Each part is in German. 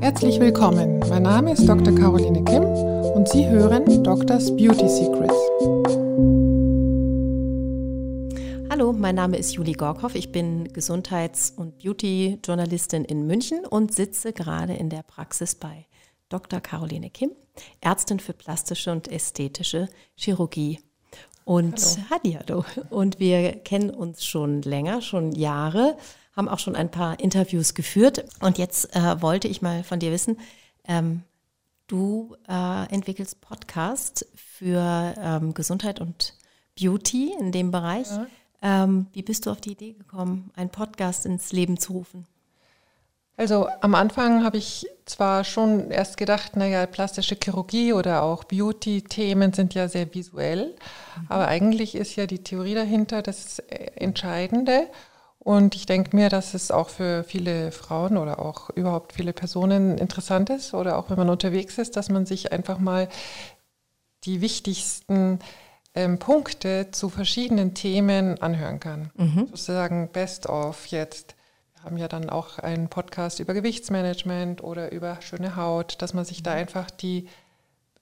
Herzlich willkommen. Mein Name ist Dr. Caroline Kim und Sie hören Doctors Beauty Secrets. Hallo, mein Name ist Julie Gorkhoff. Ich bin Gesundheits- und Beauty-Journalistin in München und sitze gerade in der Praxis bei Dr. Caroline Kim, Ärztin für plastische und ästhetische Chirurgie. Und hallo. hallo. Und wir kennen uns schon länger, schon Jahre, haben auch schon ein paar Interviews geführt. Und jetzt äh, wollte ich mal von dir wissen, ähm, du äh, entwickelst Podcasts für ähm, Gesundheit und Beauty in dem Bereich. Ja. Ähm, wie bist du auf die Idee gekommen, einen Podcast ins Leben zu rufen? Also am Anfang habe ich zwar schon erst gedacht, naja, plastische Chirurgie oder auch Beauty-Themen sind ja sehr visuell, mhm. aber eigentlich ist ja die Theorie dahinter das Entscheidende. Und ich denke mir, dass es auch für viele Frauen oder auch überhaupt viele Personen interessant ist oder auch wenn man unterwegs ist, dass man sich einfach mal die wichtigsten ähm, Punkte zu verschiedenen Themen anhören kann. Mhm. Sozusagen Best of jetzt haben ja dann auch einen Podcast über Gewichtsmanagement oder über schöne Haut, dass man sich da mhm. einfach die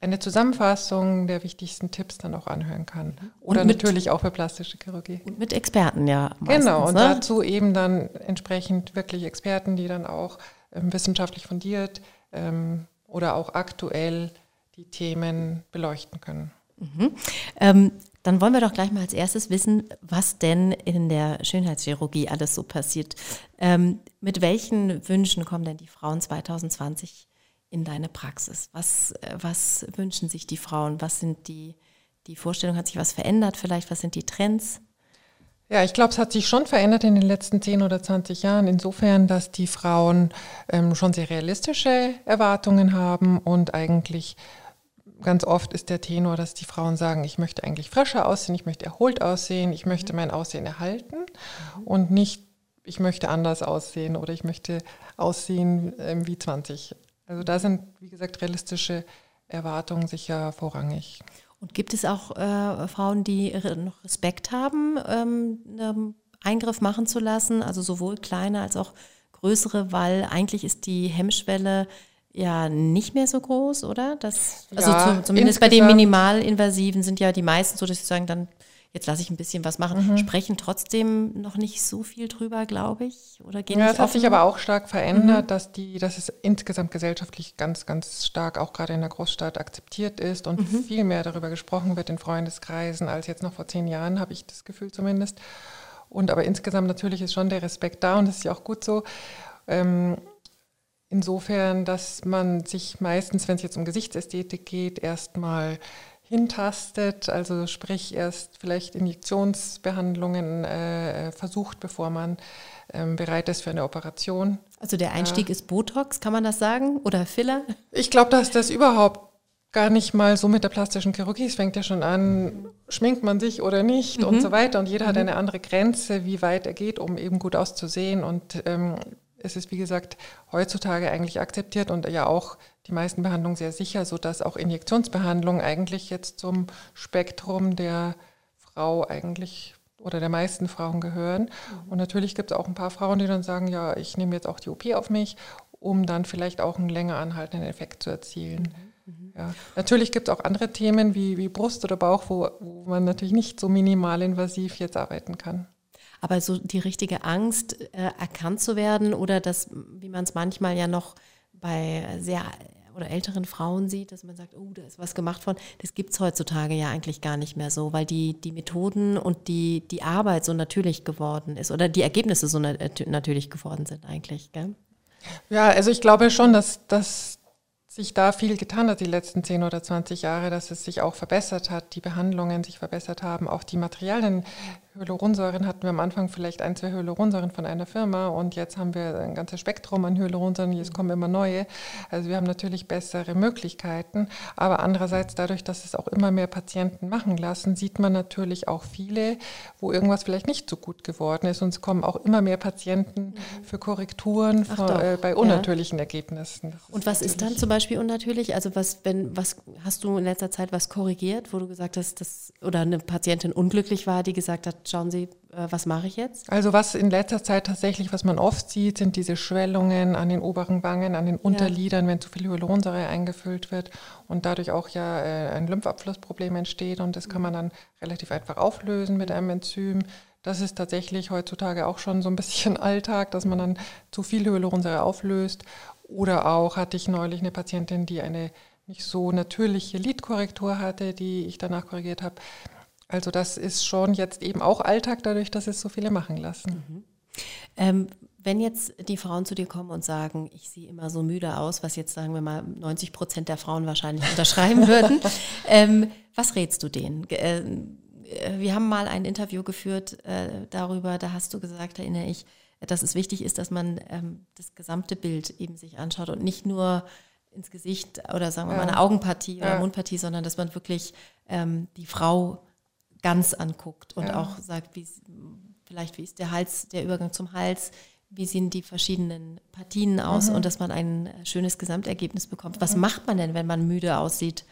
eine Zusammenfassung der wichtigsten Tipps dann auch anhören kann. Oder mit, natürlich auch für plastische Chirurgie. Und mit Experten, ja. Meistens, genau, und ne? dazu eben dann entsprechend wirklich Experten, die dann auch ähm, wissenschaftlich fundiert ähm, oder auch aktuell die Themen beleuchten können. Mhm. Ähm, dann wollen wir doch gleich mal als erstes wissen, was denn in der Schönheitschirurgie alles so passiert. Ähm, mit welchen Wünschen kommen denn die Frauen 2020 in deine Praxis? Was, äh, was wünschen sich die Frauen? Was sind die, die Vorstellungen? Hat sich was verändert vielleicht? Was sind die Trends? Ja, ich glaube, es hat sich schon verändert in den letzten 10 oder 20 Jahren, insofern, dass die Frauen ähm, schon sehr realistische Erwartungen haben und eigentlich ganz oft ist der Tenor, dass die Frauen sagen, ich möchte eigentlich frischer aussehen, ich möchte erholt aussehen, ich möchte mein Aussehen erhalten und nicht, ich möchte anders aussehen oder ich möchte aussehen äh, wie 20. Also da sind, wie gesagt, realistische Erwartungen sicher vorrangig. Und gibt es auch äh, Frauen, die noch Respekt haben, ähm, einen Eingriff machen zu lassen, also sowohl kleine als auch größere, weil eigentlich ist die Hemmschwelle ja nicht mehr so groß, oder? Das, also ja, zu, zumindest bei den Minimalinvasiven sind ja die meisten so, dass sie sagen, dann jetzt lasse ich ein bisschen was machen, mhm. sprechen trotzdem noch nicht so viel drüber, glaube ich. Oder gehen ja, es hat sich aber auch stark verändert, mhm. dass die, dass es insgesamt gesellschaftlich ganz, ganz stark auch gerade in der Großstadt akzeptiert ist und mhm. viel mehr darüber gesprochen wird in Freundeskreisen als jetzt noch vor zehn Jahren, habe ich das Gefühl zumindest. Und aber insgesamt natürlich ist schon der Respekt da und das ist ja auch gut so. Ähm, Insofern, dass man sich meistens, wenn es jetzt um Gesichtsästhetik geht, erstmal hintastet, also sprich erst vielleicht Injektionsbehandlungen äh, versucht, bevor man ähm, bereit ist für eine Operation. Also der Einstieg ja. ist Botox, kann man das sagen? Oder Filler? Ich glaube, dass das überhaupt gar nicht mal so mit der plastischen Chirurgie. Es fängt ja schon an, schminkt man sich oder nicht mhm. und so weiter. Und jeder mhm. hat eine andere Grenze, wie weit er geht, um eben gut auszusehen. Und ähm, es ist, wie gesagt, heutzutage eigentlich akzeptiert und ja auch die meisten Behandlungen sehr sicher, sodass auch Injektionsbehandlungen eigentlich jetzt zum Spektrum der Frau eigentlich oder der meisten Frauen gehören. Mhm. Und natürlich gibt es auch ein paar Frauen, die dann sagen, ja, ich nehme jetzt auch die OP auf mich, um dann vielleicht auch einen länger anhaltenden Effekt zu erzielen. Mhm. mhm. Ja. Natürlich gibt es auch andere Themen wie, wie Brust oder Bauch, wo, wo man natürlich nicht so minimalinvasiv jetzt arbeiten kann. Aber so die richtige Angst, äh, erkannt zu werden oder das, wie man es manchmal ja noch bei sehr oder älteren Frauen sieht, dass man sagt, oh, da ist was gemacht worden, das gibt es heutzutage ja eigentlich gar nicht mehr so, weil die, die Methoden und die, die Arbeit so natürlich geworden ist oder die Ergebnisse so natürlich geworden sind eigentlich. Gell? Ja, also ich glaube schon, dass, dass sich da viel getan hat die letzten 10 oder 20 Jahre, dass es sich auch verbessert hat, die Behandlungen sich verbessert haben, auch die Materialien. Hyaluronsäuren hatten wir am Anfang vielleicht ein, zwei Hyaluronsäuren von einer Firma und jetzt haben wir ein ganzes Spektrum an Hyaluronsäuren, jetzt kommen immer neue. Also wir haben natürlich bessere Möglichkeiten, aber andererseits dadurch, dass es auch immer mehr Patienten machen lassen, sieht man natürlich auch viele, wo irgendwas vielleicht nicht so gut geworden ist und es kommen auch immer mehr Patienten für Korrekturen von, äh, bei unnatürlichen ja. Ergebnissen. Und was ist dann zum Beispiel Beispiel unnatürlich? Also was, wenn, was hast du in letzter Zeit was korrigiert, wo du gesagt hast, dass oder eine Patientin unglücklich war, die gesagt hat, schauen Sie, äh, was mache ich jetzt? Also was in letzter Zeit tatsächlich, was man oft sieht, sind diese Schwellungen an den oberen Wangen, an den Unterlidern, ja. wenn zu viel Hyaluronsäure eingefüllt wird und dadurch auch ja äh, ein Lymphabflussproblem entsteht und das kann man dann relativ einfach auflösen mit einem Enzym. Das ist tatsächlich heutzutage auch schon so ein bisschen Alltag, dass man dann zu viel Hyaluronsäure auflöst. Oder auch hatte ich neulich eine Patientin, die eine nicht so natürliche Lidkorrektur hatte, die ich danach korrigiert habe. Also das ist schon jetzt eben auch Alltag, dadurch, dass es so viele machen lassen. Mhm. Ähm, wenn jetzt die Frauen zu dir kommen und sagen, ich sehe immer so müde aus, was jetzt sagen wir mal 90 Prozent der Frauen wahrscheinlich unterschreiben würden, ähm, was rätst du denen? Äh, wir haben mal ein Interview geführt äh, darüber, da hast du gesagt, erinnere ich, dass es wichtig ist, dass man ähm, das gesamte Bild eben sich anschaut und nicht nur ins Gesicht oder sagen wir ja. mal eine Augenpartie oder ja. Mundpartie, sondern dass man wirklich ähm, die Frau ganz anguckt und ja. auch sagt, wie vielleicht wie ist der Hals, der Übergang zum Hals, wie sehen die verschiedenen Partien aus mhm. und dass man ein schönes Gesamtergebnis bekommt. Was mhm. macht man denn, wenn man müde aussieht?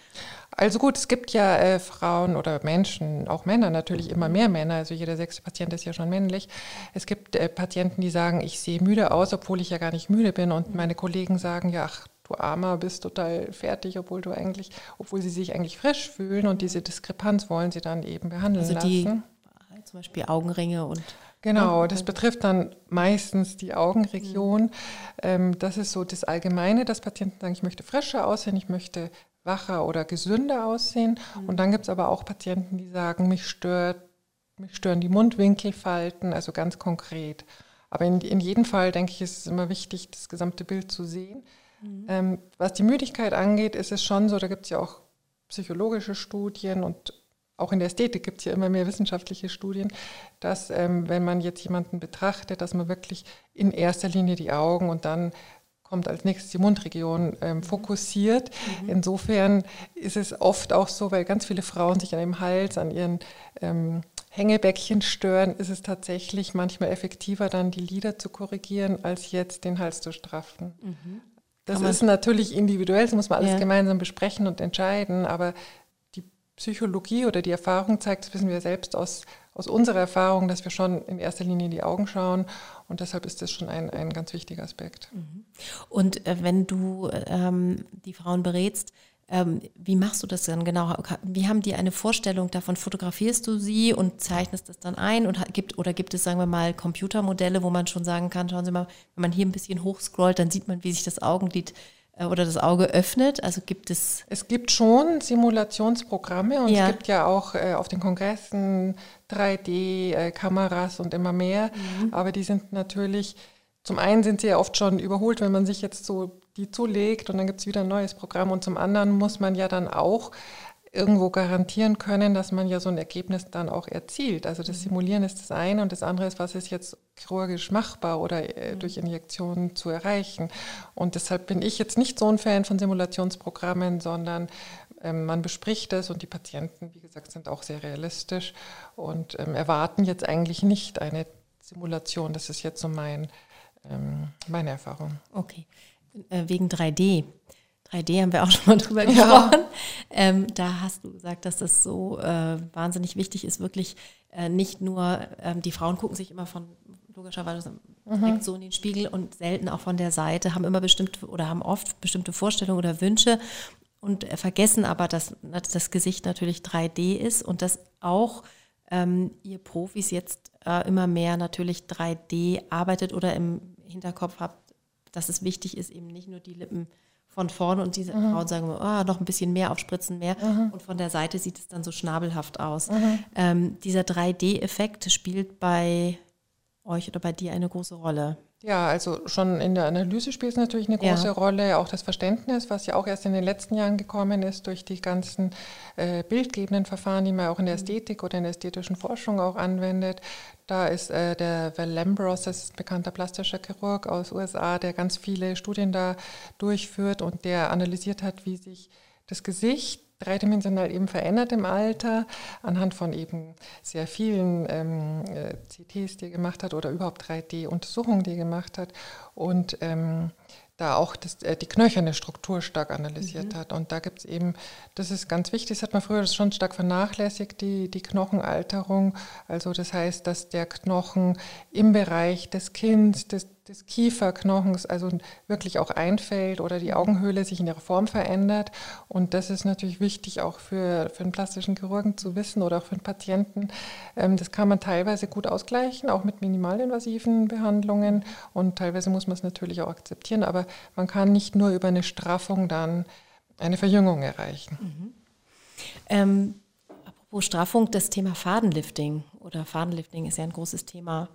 Also gut, es gibt ja äh, Frauen oder Menschen, auch Männer natürlich, immer mehr Männer, also jeder sechste Patient ist ja schon männlich. Es gibt äh, Patienten, die sagen, ich sehe müde aus, obwohl ich ja gar nicht müde bin und meine Kollegen sagen, ja, ach, du Armer bist total fertig, obwohl du eigentlich, obwohl sie sich eigentlich frisch fühlen und diese Diskrepanz wollen sie dann eben behandeln also die, lassen. Zum Beispiel Augenringe und Genau, das betrifft dann meistens die Augenregion. Mhm. Das ist so das Allgemeine, dass Patienten sagen, ich möchte frischer aussehen, ich möchte wacher oder gesünder aussehen. Mhm. Und dann gibt es aber auch Patienten, die sagen, mich stört, mich stören die Mundwinkelfalten, also ganz konkret. Aber in, in jedem Fall, denke ich, ist es immer wichtig, das gesamte Bild zu sehen. Mhm. Ähm, was die Müdigkeit angeht, ist es schon so, da gibt es ja auch psychologische Studien und auch in der Ästhetik gibt es ja immer mehr wissenschaftliche Studien, dass ähm, wenn man jetzt jemanden betrachtet, dass man wirklich in erster Linie die Augen und dann kommt als nächstes die Mundregion ähm, mhm. fokussiert. Mhm. Insofern ist es oft auch so, weil ganz viele Frauen sich an dem Hals, an ihren ähm, Hängebäckchen stören, ist es tatsächlich manchmal effektiver, dann die Lider zu korrigieren, als jetzt den Hals zu straffen. Mhm. Das ist natürlich individuell, das muss man alles ja. gemeinsam besprechen und entscheiden, aber die Psychologie oder die Erfahrung zeigt, das wissen wir selbst aus, aus unserer Erfahrung, dass wir schon in erster Linie in die Augen schauen und deshalb ist das schon ein, ein ganz wichtiger Aspekt. Mhm. Und äh, wenn du ähm, die Frauen berätst, ähm, wie machst du das dann genau? Wie haben die eine Vorstellung davon? Fotografierst du sie und zeichnest das dann ein? Und gibt, oder gibt es, sagen wir mal, Computermodelle, wo man schon sagen kann, schauen Sie mal, wenn man hier ein bisschen hochscrollt, dann sieht man, wie sich das Augenlid äh, oder das Auge öffnet? Also gibt es. Es gibt schon Simulationsprogramme und ja. es gibt ja auch äh, auf den Kongressen 3D-Kameras äh, und immer mehr, mhm. aber die sind natürlich. Zum einen sind sie ja oft schon überholt, wenn man sich jetzt so die zulegt und dann gibt es wieder ein neues Programm. Und zum anderen muss man ja dann auch irgendwo garantieren können, dass man ja so ein Ergebnis dann auch erzielt. Also das mhm. Simulieren ist das eine und das andere ist, was ist jetzt chirurgisch machbar oder äh, mhm. durch Injektionen zu erreichen. Und deshalb bin ich jetzt nicht so ein Fan von Simulationsprogrammen, sondern ähm, man bespricht es und die Patienten, wie gesagt, sind auch sehr realistisch und ähm, erwarten jetzt eigentlich nicht eine Simulation. Das ist jetzt so mein, ähm, meine Erfahrung. Okay. Äh, wegen 3D. 3D haben wir auch schon mal drüber gesprochen. Ja. Ähm, da hast du gesagt, dass das so äh, wahnsinnig wichtig ist, wirklich äh, nicht nur, ähm, die Frauen gucken sich immer von logischerweise mhm. so in den Spiegel und selten auch von der Seite, haben immer bestimmte oder haben oft bestimmte Vorstellungen oder Wünsche und äh, vergessen aber, dass, dass das Gesicht natürlich 3D ist und dass auch ähm, ihr Profis jetzt äh, immer mehr natürlich 3D arbeitet oder im Hinterkopf habt, dass es wichtig ist, eben nicht nur die Lippen von vorne und diese mhm. Frauen sagen, oh, noch ein bisschen mehr aufspritzen, mehr. Mhm. Und von der Seite sieht es dann so schnabelhaft aus. Mhm. Ähm, dieser 3D-Effekt spielt bei euch oder bei dir eine große Rolle. Ja, also schon in der Analyse spielt es natürlich eine große ja. Rolle, auch das Verständnis, was ja auch erst in den letzten Jahren gekommen ist durch die ganzen äh, bildgebenden Verfahren, die man auch in der mhm. Ästhetik oder in der ästhetischen Forschung auch anwendet. Da ist äh, der Val Lambros, das ist ein bekannter plastischer Chirurg aus USA, der ganz viele Studien da durchführt und der analysiert hat, wie sich das Gesicht dreidimensional eben verändert im Alter, anhand von eben sehr vielen ähm, äh, CTs, die er gemacht hat oder überhaupt 3D-Untersuchungen, die er gemacht hat. Und ähm, da auch das, äh, die knöcherne Struktur stark analysiert mhm. hat. Und da gibt es eben, das ist ganz wichtig, das hat man früher schon stark vernachlässigt, die, die Knochenalterung. Also das heißt, dass der Knochen im Bereich des Kinns, des, des Kieferknochens also wirklich auch einfällt oder die Augenhöhle sich in ihrer Form verändert. Und das ist natürlich wichtig auch für, für einen plastischen Chirurgen zu wissen oder auch für einen Patienten. Ähm, das kann man teilweise gut ausgleichen, auch mit minimalinvasiven Behandlungen. Und teilweise muss man es natürlich auch akzeptieren. Aber man kann nicht nur über eine Straffung dann eine Verjüngung erreichen. Mhm. Ähm, apropos Straffung, das Thema Fadenlifting oder Fadenlifting ist ja ein großes Thema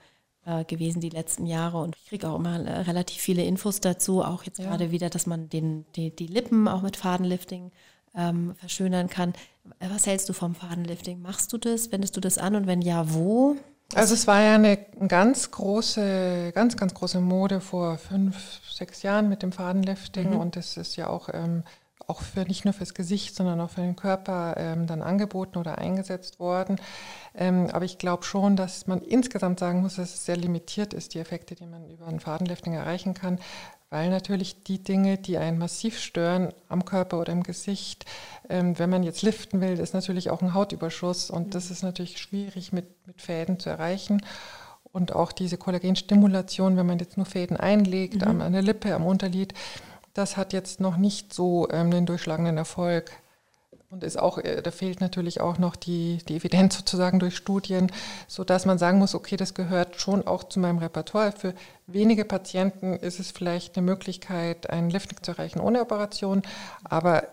äh, gewesen die letzten Jahre und ich kriege auch immer äh, relativ viele Infos dazu, auch jetzt ja. gerade wieder, dass man den, die, die Lippen auch mit Fadenlifting ähm, verschönern kann. Was hältst du vom Fadenlifting? Machst du das? Wendest du das an und wenn ja, wo? Also es war ja eine ganz große, ganz, ganz große Mode vor fünf, sechs Jahren mit dem Fadenlifting mhm. und es ist ja auch, ähm, auch für nicht nur fürs Gesicht, sondern auch für den Körper ähm, dann angeboten oder eingesetzt worden. Ähm, aber ich glaube schon, dass man insgesamt sagen muss, dass es sehr limitiert ist, die Effekte, die man über ein Fadenlifting erreichen kann, weil natürlich die Dinge, die einen massiv stören am Körper oder im Gesicht, ähm, wenn man jetzt liften will, ist natürlich auch ein Hautüberschuss und das ist natürlich schwierig mit, mit Fäden zu erreichen. Und auch diese Kollagenstimulation, wenn man jetzt nur Fäden einlegt, mhm. an der Lippe, am Unterlid, das hat jetzt noch nicht so ähm, den durchschlagenden Erfolg. Und ist auch, äh, da fehlt natürlich auch noch die, die Evidenz sozusagen durch Studien, sodass man sagen muss, okay, das gehört schon auch zu meinem Repertoire. Für wenige Patienten ist es vielleicht eine Möglichkeit, einen Lifting zu erreichen ohne Operation, aber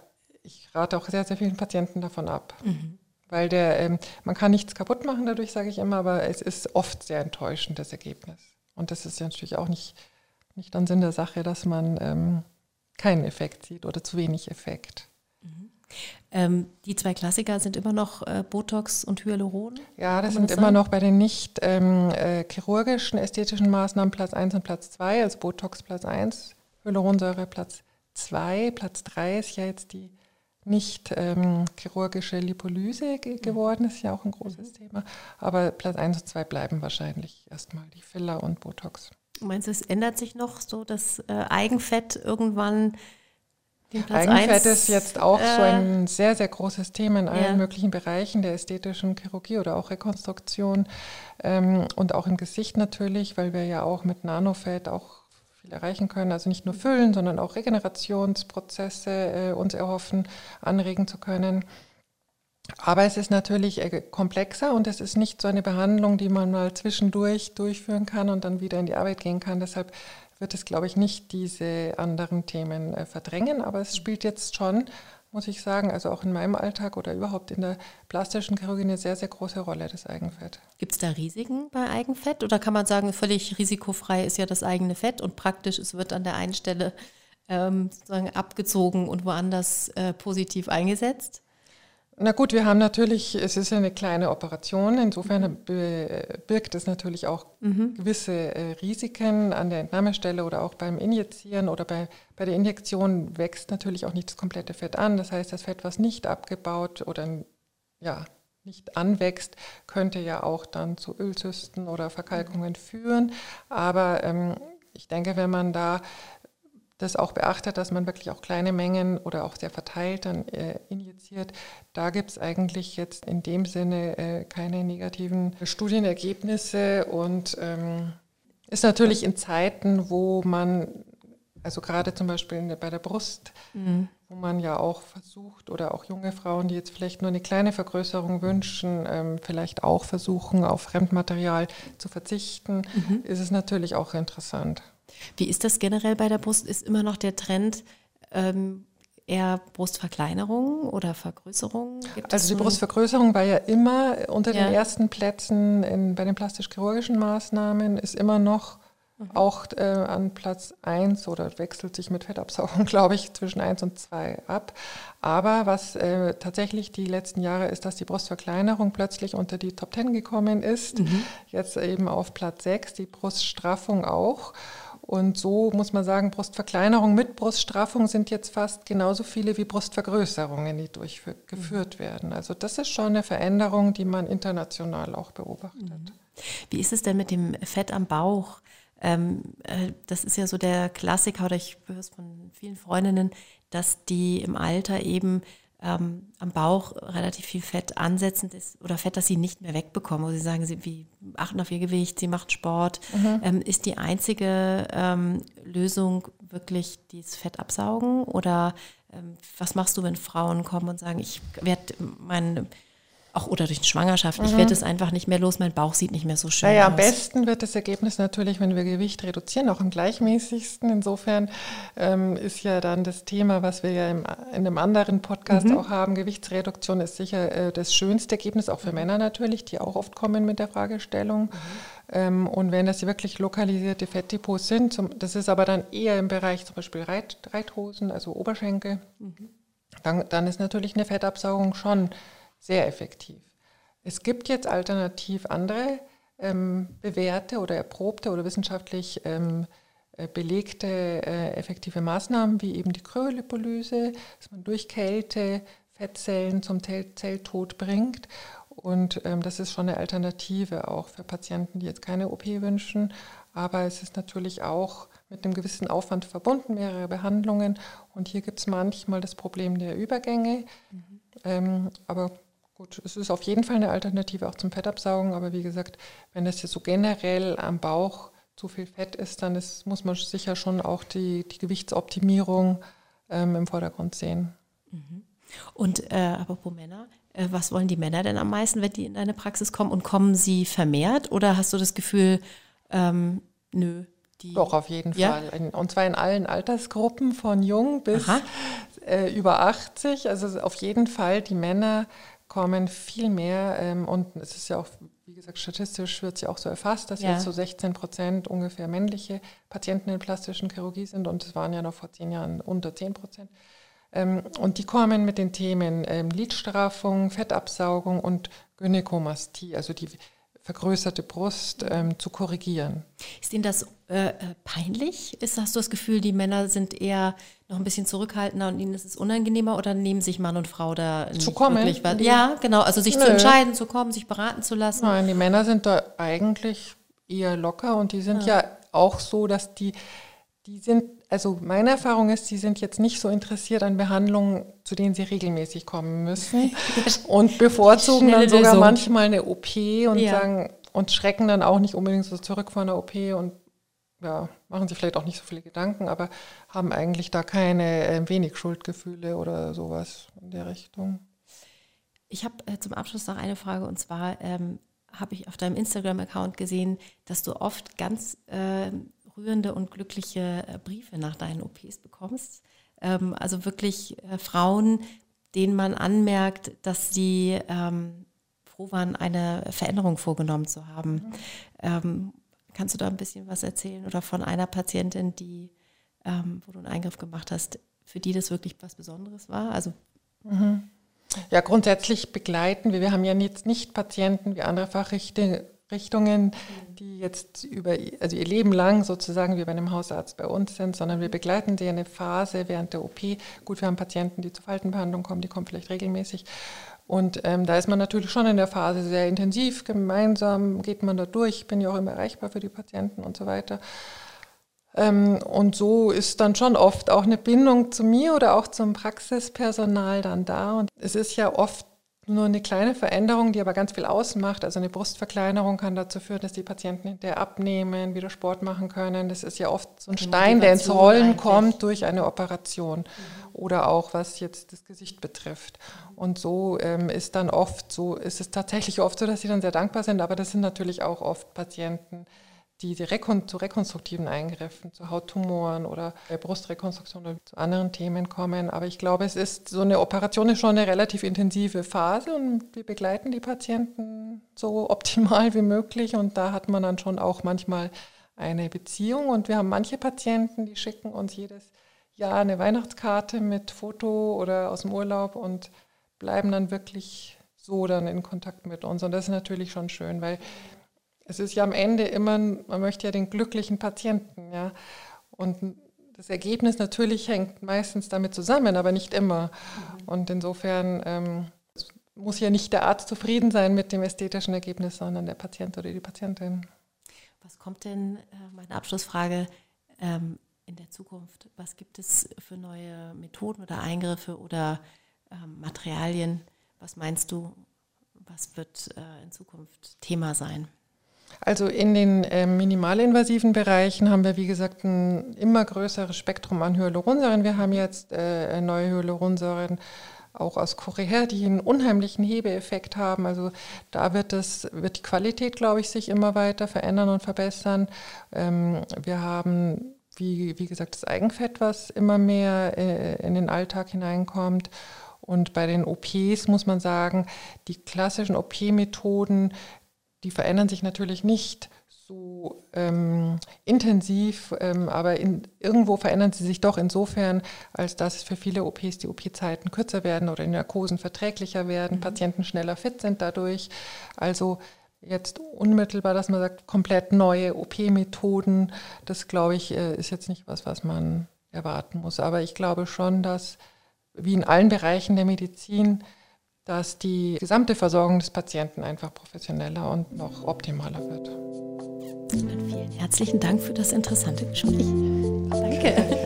ich rate auch sehr, sehr vielen Patienten davon ab. Mhm. Weil der, ähm, man kann nichts kaputt machen dadurch, sage ich immer, aber es ist oft sehr enttäuschend, das Ergebnis. Und das ist ja natürlich auch nicht, nicht dann Sinn der Sache, dass man ähm, keinen Effekt sieht oder zu wenig Effekt. Ähm, die zwei Klassiker sind immer noch äh, Botox und Hyaluron? Ja, das sind das immer noch bei den nicht ähm, äh, chirurgischen ästhetischen Maßnahmen Platz 1 und Platz 2, also Botox Platz 1, Hyaluronsäure Platz 2, Platz 3 ist ja jetzt die nicht ähm, chirurgische Lipolyse ge geworden, ist ja auch ein großes mhm. Thema. Aber Platz 1 und 2 bleiben wahrscheinlich erstmal die Filler und Botox. Meinst du, es ändert sich noch so, dass äh, Eigenfett irgendwann Eigenfett ist jetzt auch äh, so ein sehr, sehr großes Thema in allen ja. möglichen Bereichen der ästhetischen Chirurgie oder auch Rekonstruktion ähm, und auch im Gesicht natürlich, weil wir ja auch mit Nanofett auch viel erreichen können. Also nicht nur füllen, sondern auch Regenerationsprozesse äh, uns erhoffen, anregen zu können. Aber es ist natürlich äh, komplexer und es ist nicht so eine Behandlung, die man mal zwischendurch durchführen kann und dann wieder in die Arbeit gehen kann. Deshalb wird es, glaube ich, nicht diese anderen Themen äh, verdrängen, aber es spielt jetzt schon, muss ich sagen, also auch in meinem Alltag oder überhaupt in der plastischen Chirurgie eine sehr, sehr große Rolle, das Eigenfett. Gibt es da Risiken bei Eigenfett oder kann man sagen, völlig risikofrei ist ja das eigene Fett und praktisch, es wird an der einen Stelle ähm, sozusagen abgezogen und woanders äh, positiv eingesetzt? Na gut, wir haben natürlich, es ist eine kleine Operation, insofern birgt es natürlich auch mhm. gewisse äh, Risiken an der Entnahmestelle oder auch beim Injizieren oder bei, bei der Injektion wächst natürlich auch nicht das komplette Fett an. Das heißt, das Fett, was nicht abgebaut oder ja, nicht anwächst, könnte ja auch dann zu Ölzysten oder Verkalkungen führen. Aber ähm, ich denke, wenn man da das auch beachtet, dass man wirklich auch kleine Mengen oder auch sehr verteilt dann äh, injiziert. Da gibt es eigentlich jetzt in dem Sinne äh, keine negativen Studienergebnisse und ähm, ist natürlich in Zeiten, wo man, also gerade zum Beispiel der, bei der Brust, mhm. wo man ja auch versucht oder auch junge Frauen, die jetzt vielleicht nur eine kleine Vergrößerung wünschen, ähm, vielleicht auch versuchen, auf Fremdmaterial zu verzichten, mhm. ist es natürlich auch interessant. Wie ist das generell bei der Brust? Ist immer noch der Trend ähm, eher Brustverkleinerung oder Vergrößerung? Gibt also die Brustvergrößerung war ja immer unter ja. den ersten Plätzen in, bei den plastisch-chirurgischen Maßnahmen, ist immer noch mhm. auch äh, an Platz 1 oder wechselt sich mit Fettabsaugung, glaube ich, zwischen 1 und 2 ab. Aber was äh, tatsächlich die letzten Jahre ist, dass die Brustverkleinerung plötzlich unter die Top 10 gekommen ist. Mhm. Jetzt eben auf Platz 6, die Bruststraffung auch. Und so muss man sagen, Brustverkleinerung mit Bruststraffung sind jetzt fast genauso viele wie Brustvergrößerungen, die durchgeführt mhm. werden. Also das ist schon eine Veränderung, die man international auch beobachtet. Mhm. Wie ist es denn mit dem Fett am Bauch? ähm, äh, das ist ja so der Klassiker, oder ich höre es von vielen Freundinnen, dass die im Alter eben ähm, am Bauch relativ viel Fett ansetzend ist oder Fett, das sie nicht mehr wegbekommen, wo sie sagen, sie wie achten auf ihr Gewicht, sie macht Sport. Mhm. Ähm, ist die einzige ähm, Lösung wirklich dieses Fett absaugen oder ähm, was machst du, wenn Frauen kommen und sagen, ich werde mein auch oder durch Schwangerschaft. Mhm. Ich werde es einfach nicht mehr los, mein Bauch sieht nicht mehr so schön naja, aus. Am besten wird das Ergebnis natürlich, wenn wir Gewicht reduzieren, auch am gleichmäßigsten. Insofern ähm, ist ja dann das Thema, was wir ja im, in einem anderen Podcast mhm. auch haben, Gewichtsreduktion ist sicher äh, das schönste Ergebnis, auch für mhm. Männer natürlich, die auch oft kommen mit der Fragestellung. Mhm. Ähm, und wenn das wirklich lokalisierte Fettdepots sind, zum, das ist aber dann eher im Bereich zum Beispiel Reit, Reithosen, also Oberschenkel, mhm. dann, dann ist natürlich eine Fettabsaugung schon sehr effektiv. Es gibt jetzt alternativ andere ähm, bewährte oder erprobte oder wissenschaftlich ähm, äh, belegte äh, effektive Maßnahmen, wie eben die Kryolipolyse, dass man durch Kälte Fettzellen zum Zelltod bringt. Und ähm, das ist schon eine Alternative auch für Patienten, die jetzt keine OP wünschen. Aber es ist natürlich auch mit einem gewissen Aufwand verbunden, mehrere Behandlungen. Und hier gibt es manchmal das Problem der Übergänge. Mhm. Ähm, aber Gut, es ist auf jeden Fall eine Alternative auch zum Fettabsaugen, aber wie gesagt, wenn das jetzt so generell am Bauch zu viel Fett ist, dann ist, muss man sicher schon auch die, die Gewichtsoptimierung ähm, im Vordergrund sehen. Mhm. Und äh, apropos Männer, äh, was wollen die Männer denn am meisten, wenn die in deine Praxis kommen? Und kommen sie vermehrt oder hast du das Gefühl, ähm, nö, die, Doch, auf jeden ja? Fall. Und zwar in allen Altersgruppen, von jung bis äh, über 80. Also auf jeden Fall die Männer kommen viel mehr ähm, und es ist ja auch, wie gesagt, statistisch wird es ja auch so erfasst, dass ja. jetzt so 16 Prozent ungefähr männliche Patienten in plastischen Chirurgie sind und es waren ja noch vor zehn Jahren unter 10 Prozent. Ähm, und die kommen mit den Themen ähm, Lidstraffung, Fettabsaugung und Gynäkomastie, also die vergrößerte Brust ähm, zu korrigieren. Ist Ihnen das äh, äh, peinlich? Ist, hast du das Gefühl, die Männer sind eher noch ein bisschen zurückhaltender und ihnen ist es unangenehmer oder nehmen sich Mann und Frau da zu kommen? Wirklich was? Ja, genau, also sich Nö. zu entscheiden, zu kommen, sich beraten zu lassen. Nein, die Männer sind da eigentlich eher locker und die sind ja, ja auch so, dass die die sind, also meine Erfahrung ist, die sind jetzt nicht so interessiert an Behandlungen, zu denen sie regelmäßig kommen müssen und bevorzugen dann sogar Lösung. manchmal eine OP und ja. sagen und schrecken dann auch nicht unbedingt so zurück vor einer OP und ja, machen sich vielleicht auch nicht so viele Gedanken, aber haben eigentlich da keine äh, wenig Schuldgefühle oder sowas in der Richtung. Ich habe äh, zum Abschluss noch eine Frage und zwar ähm, habe ich auf deinem Instagram-Account gesehen, dass du oft ganz äh, rührende und glückliche äh, Briefe nach deinen OPs bekommst. Ähm, also wirklich äh, Frauen, denen man anmerkt, dass sie ähm, froh waren, eine Veränderung vorgenommen zu haben. Mhm. Ähm, kannst du da ein bisschen was erzählen oder von einer Patientin, die, ähm, wo du einen Eingriff gemacht hast, für die das wirklich was Besonderes war? Also mhm. Ja, grundsätzlich begleiten wir. Wir haben ja jetzt nicht Patienten wie andere Fachrichtungen, Richtungen, die jetzt über also ihr Leben lang sozusagen wie bei einem Hausarzt bei uns sind, sondern wir begleiten sie eine Phase während der OP. Gut, wir haben Patienten, die zur Faltenbehandlung kommen, die kommen vielleicht regelmäßig. Und ähm, da ist man natürlich schon in der Phase sehr intensiv, gemeinsam geht man da durch, bin ja auch immer erreichbar für die Patienten und so weiter. Ähm, und so ist dann schon oft auch eine Bindung zu mir oder auch zum Praxispersonal dann da. Und es ist ja oft nur eine kleine Veränderung, die aber ganz viel ausmacht. Also eine Brustverkleinerung kann dazu führen, dass die Patienten hinterher abnehmen, wieder Sport machen können. Das ist ja oft so ein die Stein, der ins Rollen eigentlich. kommt durch eine Operation mhm. oder auch was jetzt das Gesicht betrifft. Und so ähm, ist dann oft so, ist es tatsächlich oft so, dass sie dann sehr dankbar sind, aber das sind natürlich auch oft Patienten, die Rekon zu rekonstruktiven Eingriffen, zu Hauttumoren oder Brustrekonstruktion oder zu anderen Themen kommen. Aber ich glaube, es ist so eine Operation ist schon eine relativ intensive Phase und wir begleiten die Patienten so optimal wie möglich. Und da hat man dann schon auch manchmal eine Beziehung. Und wir haben manche Patienten, die schicken uns jedes Jahr eine Weihnachtskarte mit Foto oder aus dem Urlaub und bleiben dann wirklich so dann in Kontakt mit uns. Und das ist natürlich schon schön, weil es ist ja am Ende immer, man möchte ja den glücklichen Patienten, ja. Und das Ergebnis natürlich hängt meistens damit zusammen, aber nicht immer. Mhm. Und insofern ähm, muss ja nicht der Arzt zufrieden sein mit dem ästhetischen Ergebnis, sondern der Patient oder die Patientin. Was kommt denn, äh, meine Abschlussfrage, ähm, in der Zukunft? Was gibt es für neue Methoden oder Eingriffe oder ähm, Materialien? Was meinst du, was wird äh, in Zukunft Thema sein? Also in den äh, minimalinvasiven Bereichen haben wir, wie gesagt, ein immer größeres Spektrum an Hyaluronsäuren. Wir haben jetzt äh, neue Hyaluronsäuren auch aus Korea, die einen unheimlichen Hebeeffekt haben. Also da wird, das, wird die Qualität, glaube ich, sich immer weiter verändern und verbessern. Ähm, wir haben, wie, wie gesagt, das Eigenfett, was immer mehr äh, in den Alltag hineinkommt. Und bei den OPs muss man sagen, die klassischen OP-Methoden, die verändern sich natürlich nicht so ähm, intensiv, ähm, aber in, irgendwo verändern sie sich doch insofern, als dass für viele OPs die OP-Zeiten kürzer werden oder in Narkosen verträglicher werden, mhm. Patienten schneller fit sind dadurch. Also jetzt unmittelbar, dass man sagt, komplett neue OP-Methoden, das glaube ich, äh, ist jetzt nicht was, was man erwarten muss. Aber ich glaube schon, dass wie in allen Bereichen der Medizin, dass die gesamte Versorgung des Patienten einfach professioneller und noch optimaler wird. Dann vielen herzlichen Dank für das interessante Gespräch. Danke.